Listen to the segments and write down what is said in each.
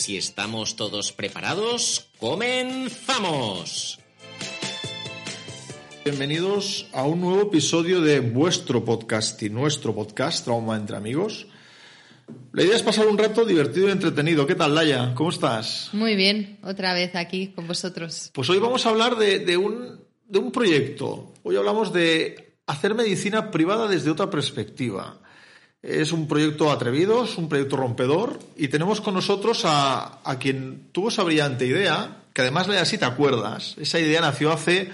Si estamos todos preparados, comenzamos. Bienvenidos a un nuevo episodio de vuestro podcast y nuestro podcast, Trauma entre Amigos. La idea es pasar un rato divertido y entretenido. ¿Qué tal, Laia? ¿Cómo estás? Muy bien, otra vez aquí con vosotros. Pues hoy vamos a hablar de, de un, de un proyecto. Hoy hablamos de hacer medicina privada desde otra perspectiva. Es un proyecto atrevido, es un proyecto rompedor y tenemos con nosotros a, a quien tuvo esa brillante idea, que además, Laia, si te acuerdas, esa idea nació hace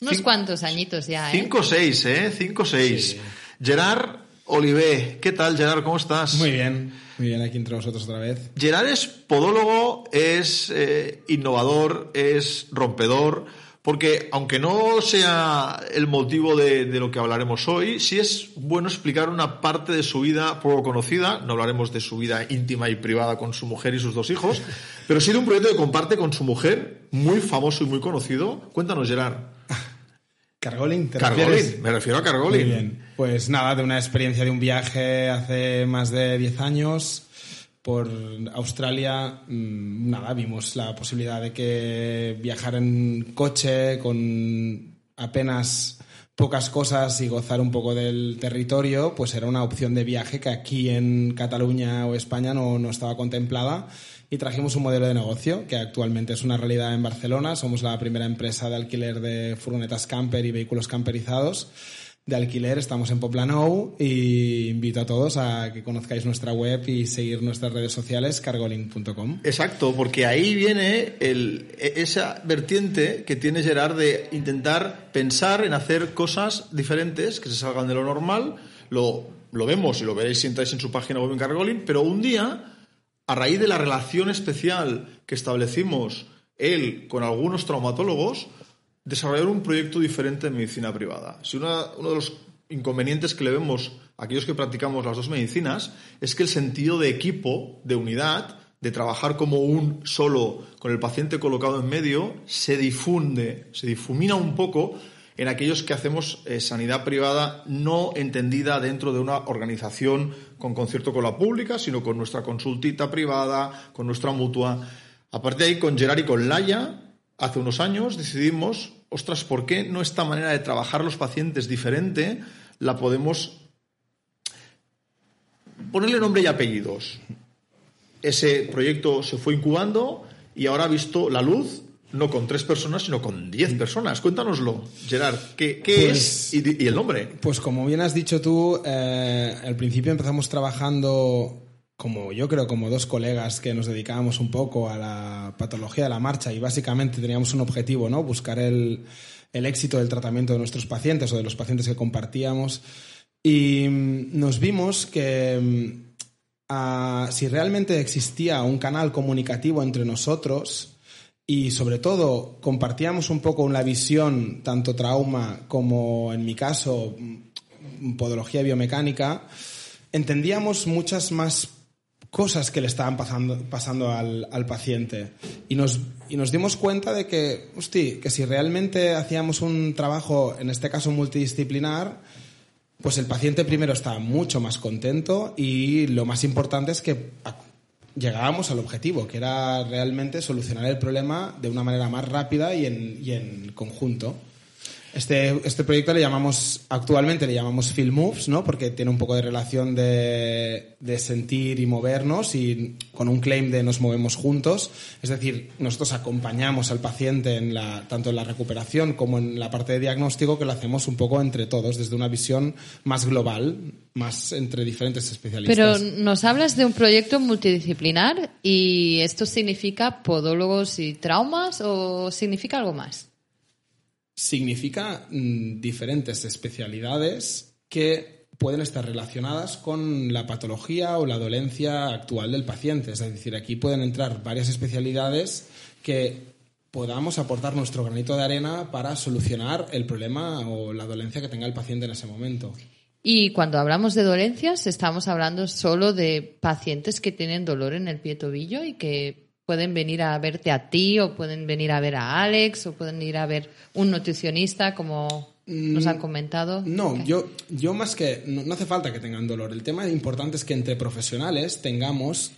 Unos cuantos añitos ya, ¿eh? Cinco o seis, ¿eh? Cinco o seis. Gerard Olivé, ¿qué tal, Gerard? ¿Cómo estás? Muy bien, muy bien aquí entre vosotros otra vez. Gerard es podólogo, es eh, innovador, es rompedor, porque aunque no sea el motivo de, de lo que hablaremos hoy, sí es bueno explicar una parte de su vida poco conocida. No hablaremos de su vida íntima y privada con su mujer y sus dos hijos, pero sí de un proyecto que comparte con su mujer, muy famoso y muy conocido. Cuéntanos, Gerard. Cargolin, ¿te Cargolin, refieres? me refiero a Cargolin. Muy bien. Pues nada, de una experiencia de un viaje hace más de 10 años por Australia, mm, nada, vimos la posibilidad de que viajar en coche con apenas pocas cosas y gozar un poco del territorio, pues era una opción de viaje que aquí en Cataluña o España no, no estaba contemplada y trajimos un modelo de negocio que actualmente es una realidad en Barcelona. Somos la primera empresa de alquiler de furgonetas camper y vehículos camperizados de alquiler. Estamos en Poplanou y invito a todos a que conozcáis nuestra web y seguir nuestras redes sociales cargolink.com. Exacto, porque ahí viene el- e- esa vertiente que tiene Gerard de intentar pensar en hacer cosas diferentes que se salgan de lo normal. Lo, lo vemos y lo veréis si entráis en su página web en Cargolin, pero un día, a raíz de la relación especial que establecimos él con algunos traumatólogos, desarrollar un proyecto diferente en medicina privada. Si uno de los inconvenientes que le vemos a aquellos que practicamos las dos medicinas es que el sentido de equipo, de unidad, de trabajar como un solo con el paciente colocado en medio, se difunde, se difumina un poco en aquellos que hacemos eh, sanidad privada no entendida dentro de una organización con concierto con la pública, sino con nuestra consultita privada, con nuestra mutua. A partir de ahí, con Gerard y con Laia, hace unos años decidimos, ostras, ¿por qué no esta manera de trabajar los pacientes diferente la podemos ponerle nombre y apellidos? Ese proyecto se fue incubando y ahora ha visto la luz no con tres personas, sino con diez personas. Cuéntanoslo, Gerard, ¿qué, qué Pues- es y el nombre? Pues como bien has dicho tú, eh, al principio empezamos trabajando como yo creo como dos colegas que nos dedicábamos un poco a la patología de la marcha y básicamente teníamos un objetivo, ¿no? Buscar el, el éxito del tratamiento de nuestros pacientes o de los pacientes que compartíamos y mm, nos vimos que mm, si realmente existía un canal comunicativo entre nosotros y sobre todo compartíamos un poco la visión, tanto trauma como en mi caso, mm, podología biomecánica, entendíamos muchas más cosas que le estaban pasando, pasando al, al paciente. Y nos, y nos dimos cuenta de que, hosti, que si realmente hacíamos un trabajo, en este caso multidisciplinar, pues el paciente primero está mucho más contento y lo más importante es que llegábamos al objetivo, que era realmente solucionar el problema de una manera más rápida y en, y en conjunto. Este, este proyecto le llamamos, actualmente le llamamos Feel Moves, ¿no? Porque tiene un poco de relación de, de sentir y movernos y con un claim de nos movemos juntos. Es decir, nosotros acompañamos al paciente en la, tanto en la recuperación como en la parte de diagnóstico que lo hacemos un poco entre todos, desde una visión más global, más entre diferentes Pero especialistas. nos hablas de un proyecto multidisciplinar y esto significa podólogos y traumas o significa algo más? Significa mm, diferentes especialidades que pueden estar relacionadas con la patología o la dolencia actual del paciente. Es decir, aquí pueden entrar varias especialidades que podamos aportar nuestro granito de arena para solucionar el problema o la dolencia que tenga el paciente en ese momento. Y cuando hablamos de dolencias, estamos hablando solo de pacientes que tienen dolor en el pie tobillo y que pueden venir a verte a ti o pueden venir a ver a Alex o pueden ir a ver un nutricionista como nos han comentado. No, yo, yo más que no, no hace falta que tengan dolor. El tema importante es que entre profesionales tengamos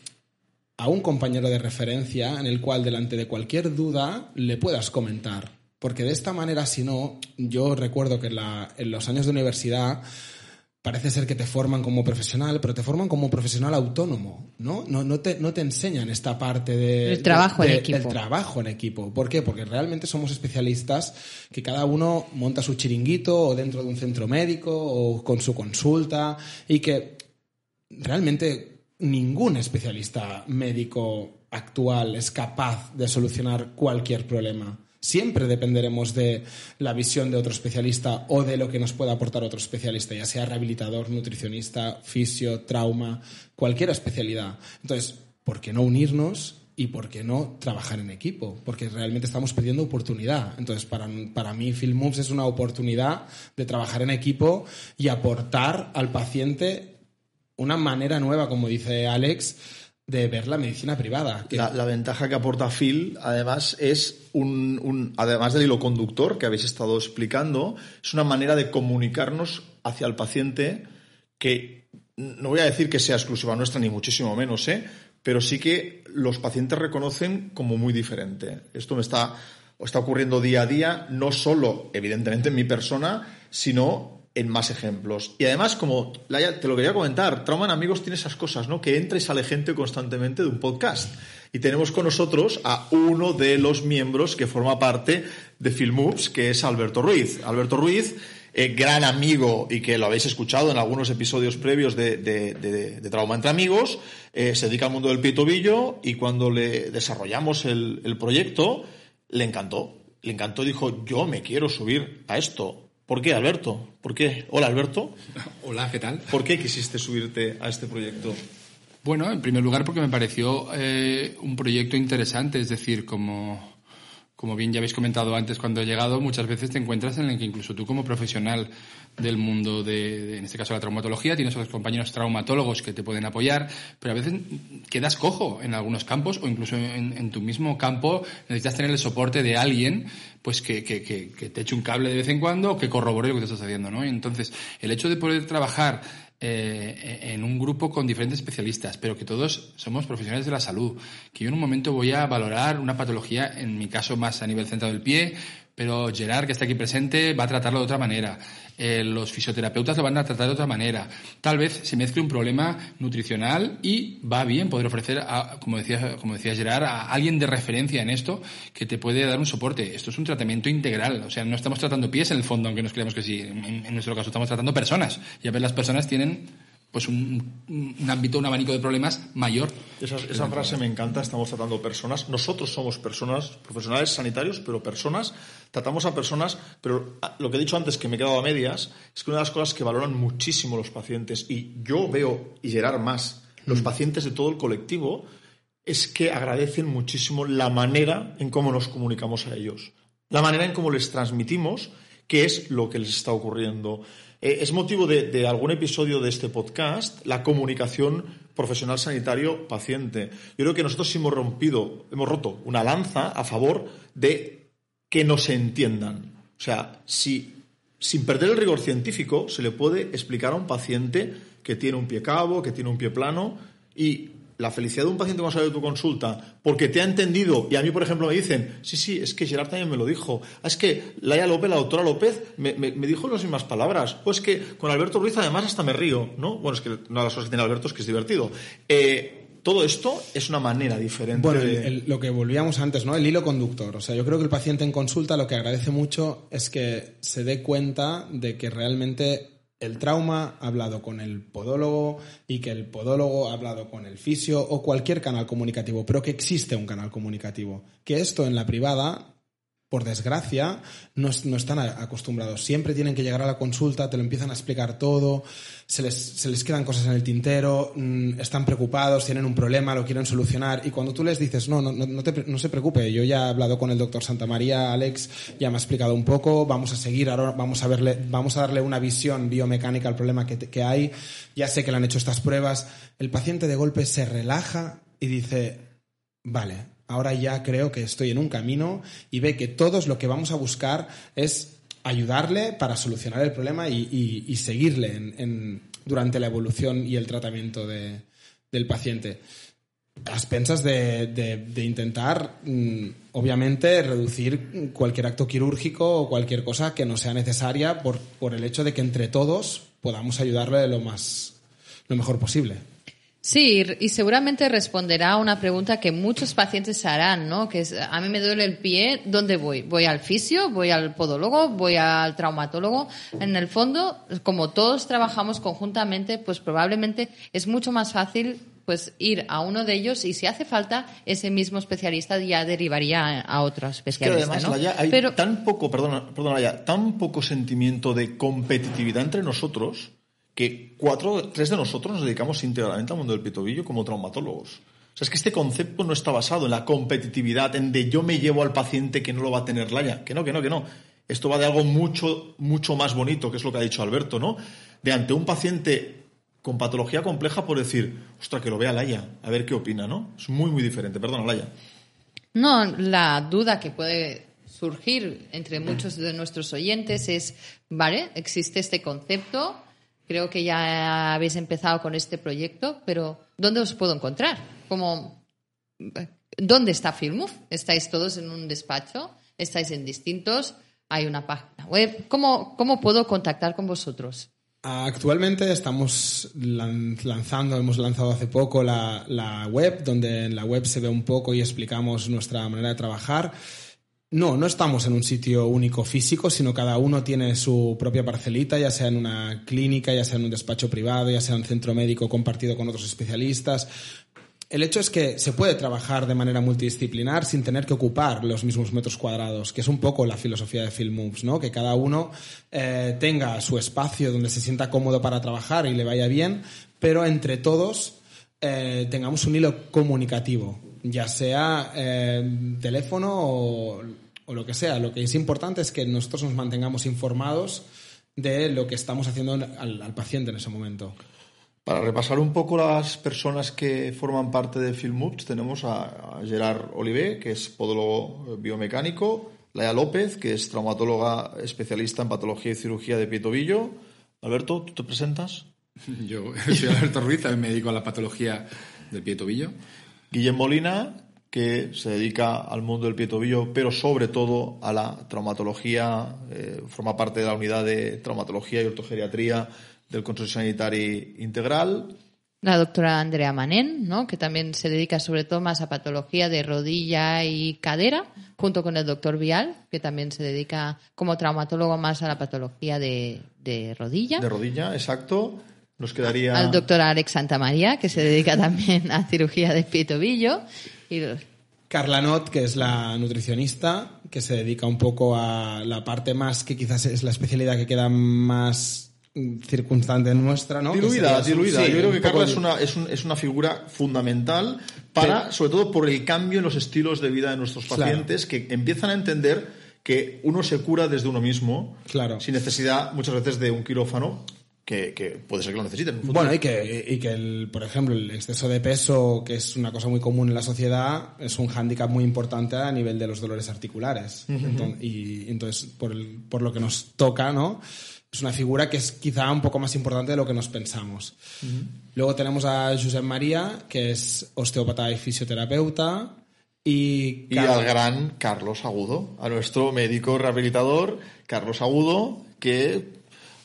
a un compañero de referencia en el cual delante de cualquier duda le puedas comentar. Porque de esta manera, si no, yo recuerdo que en, la- en los años de universidad parece ser que te forman como profesional, pero te forman como profesional autónomo, ¿no? No, no, te, no te enseñan esta parte de... El trabajo en de- equipo. El trabajo en equipo. ¿Por qué? Porque realmente somos especialistas que cada uno monta su chiringuito o dentro de un centro médico o con su consulta y que realmente ningún especialista médico actual es capaz de solucionar cualquier problema. Siempre dependeremos de la visión de otro especialista o de lo que nos pueda aportar otro especialista, ya sea rehabilitador, nutricionista, fisio, trauma, cualquier especialidad. Entonces, ¿por qué no unirnos y por qué no trabajar en equipo? Porque realmente estamos pidiendo oportunidad. Entonces, para, para mí, FieldMoves es una oportunidad de trabajar en equipo y aportar al paciente una manera nueva, como dice Alex, de ver la medicina privada. La, ventaja que aporta Phil, además, es un, un- además del hilo conductor que habéis estado explicando, es una manera de comunicarnos hacia el paciente que no voy a decir que sea exclusiva nuestra, ni muchísimo menos, ¿eh? pero sí que los pacientes reconocen como muy diferente. Esto me está, está ocurriendo día a día, no solo, evidentemente, en mi persona, sino en más ejemplos. Y además, como te lo quería comentar, Trauma en Amigos tiene esas cosas, ¿no? Que entra y sale gente constantemente de un podcast. Y tenemos con nosotros a uno de los miembros que forma parte de Filmoops, que es Alberto Ruiz. Alberto Ruiz, eh, gran amigo y que lo habéis escuchado en algunos episodios previos de, de- de- Trauma entre Amigos, eh, se dedica al mundo del pie tobillo y cuando le desarrollamos el, el proyecto, le encantó. Le encantó dijo, yo me quiero subir a esto. ¿Por qué, Alberto? ¿Por qué? Hola, Alberto. Hola, ¿qué tal? ¿Por qué quisiste subirte a este proyecto? Bueno, en primer lugar porque me pareció eh, un proyecto interesante, es decir, como, como bien ya habéis comentado antes cuando he llegado, muchas veces te encuentras en el que incluso tú como profesional del mundo de, en este caso la traumatología, tienes otros compañeros traumatólogos que te pueden apoyar, pero a veces quedas cojo en algunos campos o incluso en, tu mismo campo necesitas tener el soporte de alguien pues que, que, que, te eche un cable de vez en cuando o que corrobore lo que estás haciendo, ¿no? Entonces, el hecho de poder trabajar eh, en un grupo con diferentes especialistas, pero que todos somos profesionales de la salud, que yo en un momento voy a valorar una patología, en mi caso más a nivel centrado del pie, pero Gerard, que está aquí presente, va a tratarlo de otra manera. Eh, los fisioterapeutas lo van a tratar de otra manera. Tal vez se mezcle un problema nutricional y va bien poder ofrecer, a, como, decía, como decía Gerard, a alguien de referencia en esto que te puede dar un soporte. Esto es un tratamiento integral. O sea, no estamos tratando pies en el fondo, aunque nos creamos que sí. En, en nuestro caso estamos tratando personas. Y a ver, las personas tienen pues un, un, ámbito, un abanico de problemas mayor. Esa, esa frase me encanta, estamos tratando personas. Nosotros somos personas, profesionales sanitarios, pero personas, tratamos a personas, pero lo que he dicho antes, que me he quedado a medias, es que una de las cosas que valoran muchísimo los pacientes, y yo veo, y Gerard más, los mm. pacientes de todo el colectivo, es que agradecen muchísimo la manera en cómo nos comunicamos a ellos, la manera en cómo les transmitimos qué es lo que les está ocurriendo. Eh, es motivo de, de, algún episodio de este podcast la comunicación profesional sanitario paciente. Yo creo que nosotros hemos rompido, hemos roto una lanza a favor de que nos entiendan. O sea, si sin perder el rigor científico se le puede explicar a un paciente que tiene un pie cabo, que tiene un pie plano y la felicidad de un paciente cuando sale de tu consulta porque te ha entendido y a mí, por ejemplo, me dicen, sí, sí, es que Gerard también me lo dijo, ah, es que Laia López, la doctora López, me, me, me dijo las mismas palabras, o es que con Alberto Ruiz además hasta me río, ¿no? Bueno, es que una de las cosas que tiene Alberto es que es divertido. Eh, todo esto es una manera diferente. Bueno, de... el, el, lo que volvíamos antes, ¿no? El hilo conductor. O sea, yo creo que el paciente en consulta lo que agradece mucho es que se dé cuenta de que realmente el trauma ha hablado con el podólogo y que el podólogo ha hablado con el fisio o cualquier canal comunicativo, pero que existe un canal comunicativo. Que esto en la privada por desgracia, no, no están acostumbrados. Siempre tienen que llegar a la consulta, te lo empiezan a explicar todo, se les, se les quedan cosas en el tintero, mm, están preocupados, tienen un problema, lo quieren solucionar. Y cuando tú les dices, no, no, no, te no se preocupe, yo ya he hablado con el doctor Santamaría, Alex ya me ha explicado un poco, vamos a seguir, ahora vamos a, verle, vamos a darle una visión biomecánica al problema que, que hay, ya sé que le han hecho estas pruebas. El paciente de golpe se relaja y dice, vale, ahora ya creo que estoy en un camino y ve que todos lo que vamos a buscar es ayudarle para solucionar el problema y, seguirle durante la evolución y el tratamiento de- del paciente. A expensas de intentar, mm, obviamente, reducir cualquier acto quirúrgico o cualquier cosa que no sea necesaria por, por el hecho de que entre todos podamos ayudarle lo más lo mejor posible. Sí, y seguramente responderá a una pregunta que muchos pacientes harán, ¿no? Que es, a mí me duele el pie, ¿dónde voy? ¿Voy al fisio? ¿Voy al podólogo? ¿Voy al traumatólogo? En el fondo, como todos trabajamos conjuntamente, pues probablemente es mucho más fácil pues ir a uno de ellos y si hace falta, ese mismo especialista ya derivaría a, otro Es que especialista, además, hay Pero, tan poco, perdona, perdona, tan poco sentimiento de competitividad entre nosotros que cuatro, tres de nosotros nos dedicamos íntegramente al mundo del pitobillo como traumatólogos. O sea, es que este concepto no está basado en la competitividad, en de yo me llevo al paciente que no lo va a tener Laia. Que no, que no, que no. Esto va de algo mucho, mucho más bonito, que es lo que ha dicho Alberto, ¿no? De ante un paciente con patología compleja por decir, ostra, que lo vea Laia, a ver qué opina, ¿no? Es muy, muy diferente. Perdona, Laia. No, la duda que puede surgir entre muchos de nuestros oyentes es, vale, existe este concepto, creo que ya habéis empezado con este proyecto, pero ¿dónde os puedo encontrar? Como, ¿Dónde está Filmove? ¿Estáis todos en un despacho? ¿Estáis en distintos? ¿Hay una página web? ¿Cómo, cómo puedo contactar con vosotros? Actualmente estamos lan- lanzando, hemos lanzado hace poco la, la web, donde en la web se ve un poco y explicamos nuestra manera de trabajar. No, no estamos en un sitio único físico, sino cada uno tiene su propia parcelita, ya sea en una clínica, ya sea en un despacho privado, ya sea en un centro médico compartido con otros especialistas. El hecho es que se puede trabajar de manera multidisciplinar sin tener que ocupar los mismos metros cuadrados, que es un poco la filosofía de Film ¿no? Que cada uno eh, tenga su espacio donde se sienta cómodo para trabajar y le vaya bien, pero entre todos eh, tengamos un hilo comunicativo, ya sea eh, teléfono o, o lo que sea. Lo que es importante es que nosotros nos mantengamos informados de lo que estamos haciendo al, al paciente en ese momento. Para repasar un poco las personas que forman parte de Filmups, tenemos a, a Gerard Olivé, que es podólogo biomecánico, Laia López, que es traumatóloga especialista en patología y cirugía de pie tobillo. Alberto, ¿tú te presentas? Yo soy Alberto Ruiz, también me dedico a la patología del pie tobillo. Guillem Molina, que se dedica al mundo del pie y tobillo, pero sobre todo a la traumatología, eh, forma parte de la unidad de traumatología y ortogeriatría del Consorcio Sanitari Integral. La doctora Andrea Manén, ¿no? que también se dedica sobre todo más a patología de rodilla y cadera, junto con el doctor Vial, que también se dedica como traumatólogo más a la patología de, de rodilla. De rodilla, exacto. Nos quedaría... Al doctor Alex Santamaría, que se dedica también a cirugía de pie y tobillo. Y Carla Not, que es la nutricionista, que se dedica un poco a la parte más que quizás es la especialidad que queda más circunstante nuestra, ¿no? Que Diluida, diluida. sí, Yo creo que Carla es una, es, un- es una figura fundamental para, sobre todo por el cambio en los estilos de vida de nuestros Claro. pacientes que empiezan a entender que uno se cura desde uno mismo Claro. sin necesidad muchas veces de un quirófano que, que puede ser que lo necesiten. en un. Bueno, y que, y que el, por ejemplo, el exceso de peso, que es una cosa muy común en la sociedad, es un hándicap muy importante a nivel de los dolores articulares. Enton- y entonces, por, el- por lo que nos toca, ¿no? Es una figura que es quizá un poco más importante de lo que nos pensamos. Luego tenemos a Josep María, que es osteópata y fisioterapeuta. Y, Y Car- al gran Carlos Agudo, a nuestro médico rehabilitador, Carlos Agudo, que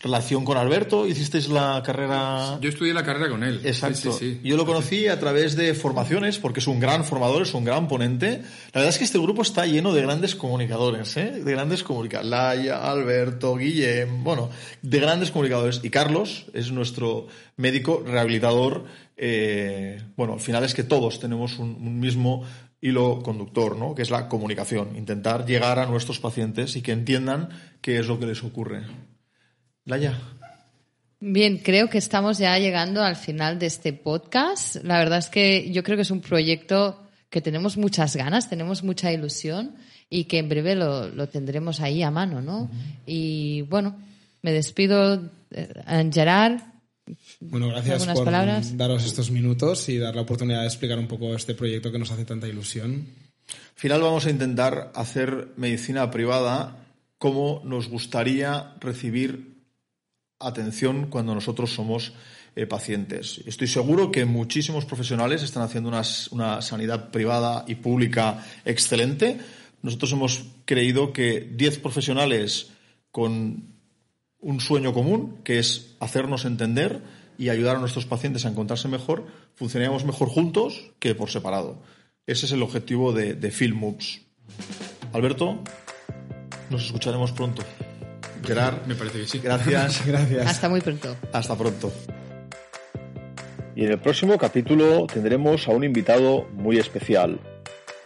relación con Alberto, hicisteis la carrera... Yo estudié la carrera con él. Exacto. Sí, sí, sí. Yo lo conocí a través de formaciones, porque es un gran formador, es un gran ponente. La verdad es que este grupo está lleno de grandes comunicadores, ¿eh? De grandes comunicadores. Laia, Alberto, Guillem, bueno, de grandes comunicadores. Y Carlos es nuestro médico rehabilitador. Eh, bueno, al final es que todos tenemos un, un mismo hilo conductor, ¿no? Que es la comunicación. Intentar llegar a nuestros pacientes y que entiendan qué es lo que les ocurre. Laia. Bien, creo que estamos ya llegando al final de este podcast. La verdad es que yo creo que es un proyecto que tenemos muchas ganas, tenemos mucha ilusión y que en breve lo, lo tendremos ahí a mano, ¿no? Y bueno, me despido, eh, Gerard. Bueno, gracias ¿Algunas por palabras? daros estos minutos y dar la oportunidad de explicar un poco este proyecto que nos hace tanta ilusión. Al final vamos a intentar hacer medicina privada como nos gustaría recibir atención cuando nosotros somos eh, pacientes. Estoy seguro que muchísimos profesionales están haciendo una, una sanidad privada y pública excelente. Nosotros hemos creído que 10 profesionales con un sueño común, que es hacernos entender y ayudar a nuestros pacientes a encontrarse mejor, funcionaríamos mejor juntos que por separado. Ese es el objetivo de, de Film Moves. Alberto, nos escucharemos pronto. Gerard, Me parece que sí. gracias. Gracias. Hasta muy pronto. Hasta pronto. Y en el próximo capítulo tendremos a un invitado muy especial.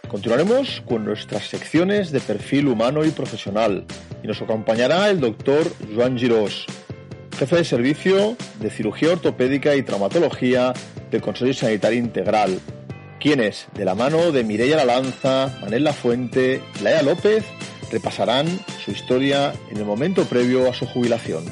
Continuaremos con nuestras secciones de perfil humano y profesional y nos acompañará el doctor Joan Girós, jefe de servicio de cirugía ortopédica y traumatología del Consejo Sanitario Integral, quienes, de la mano de Mireia Lalanza, Manel Lafuente Laia López, repasarán su historia en el momento previo a su jubilación.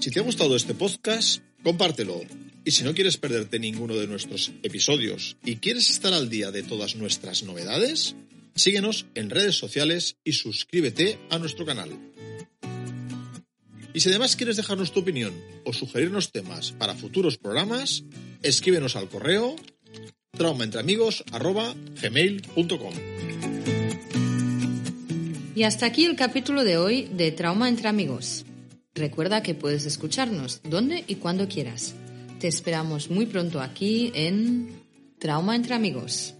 Si te ha gustado este podcast, compártelo. Y si no quieres perderte ninguno de nuestros episodios y quieres estar al día de todas nuestras novedades, síguenos en redes sociales y suscríbete a nuestro canal. Y si además quieres dejarnos tu opinión o sugerirnos temas para futuros programas, escríbenos al correo traumaentreamigos.gmail.com Y hasta aquí el capítulo de hoy de Trauma entre Amigos. Recuerda que puedes escucharnos donde y cuando quieras. Te esperamos muy pronto aquí en Trauma entre Amigos.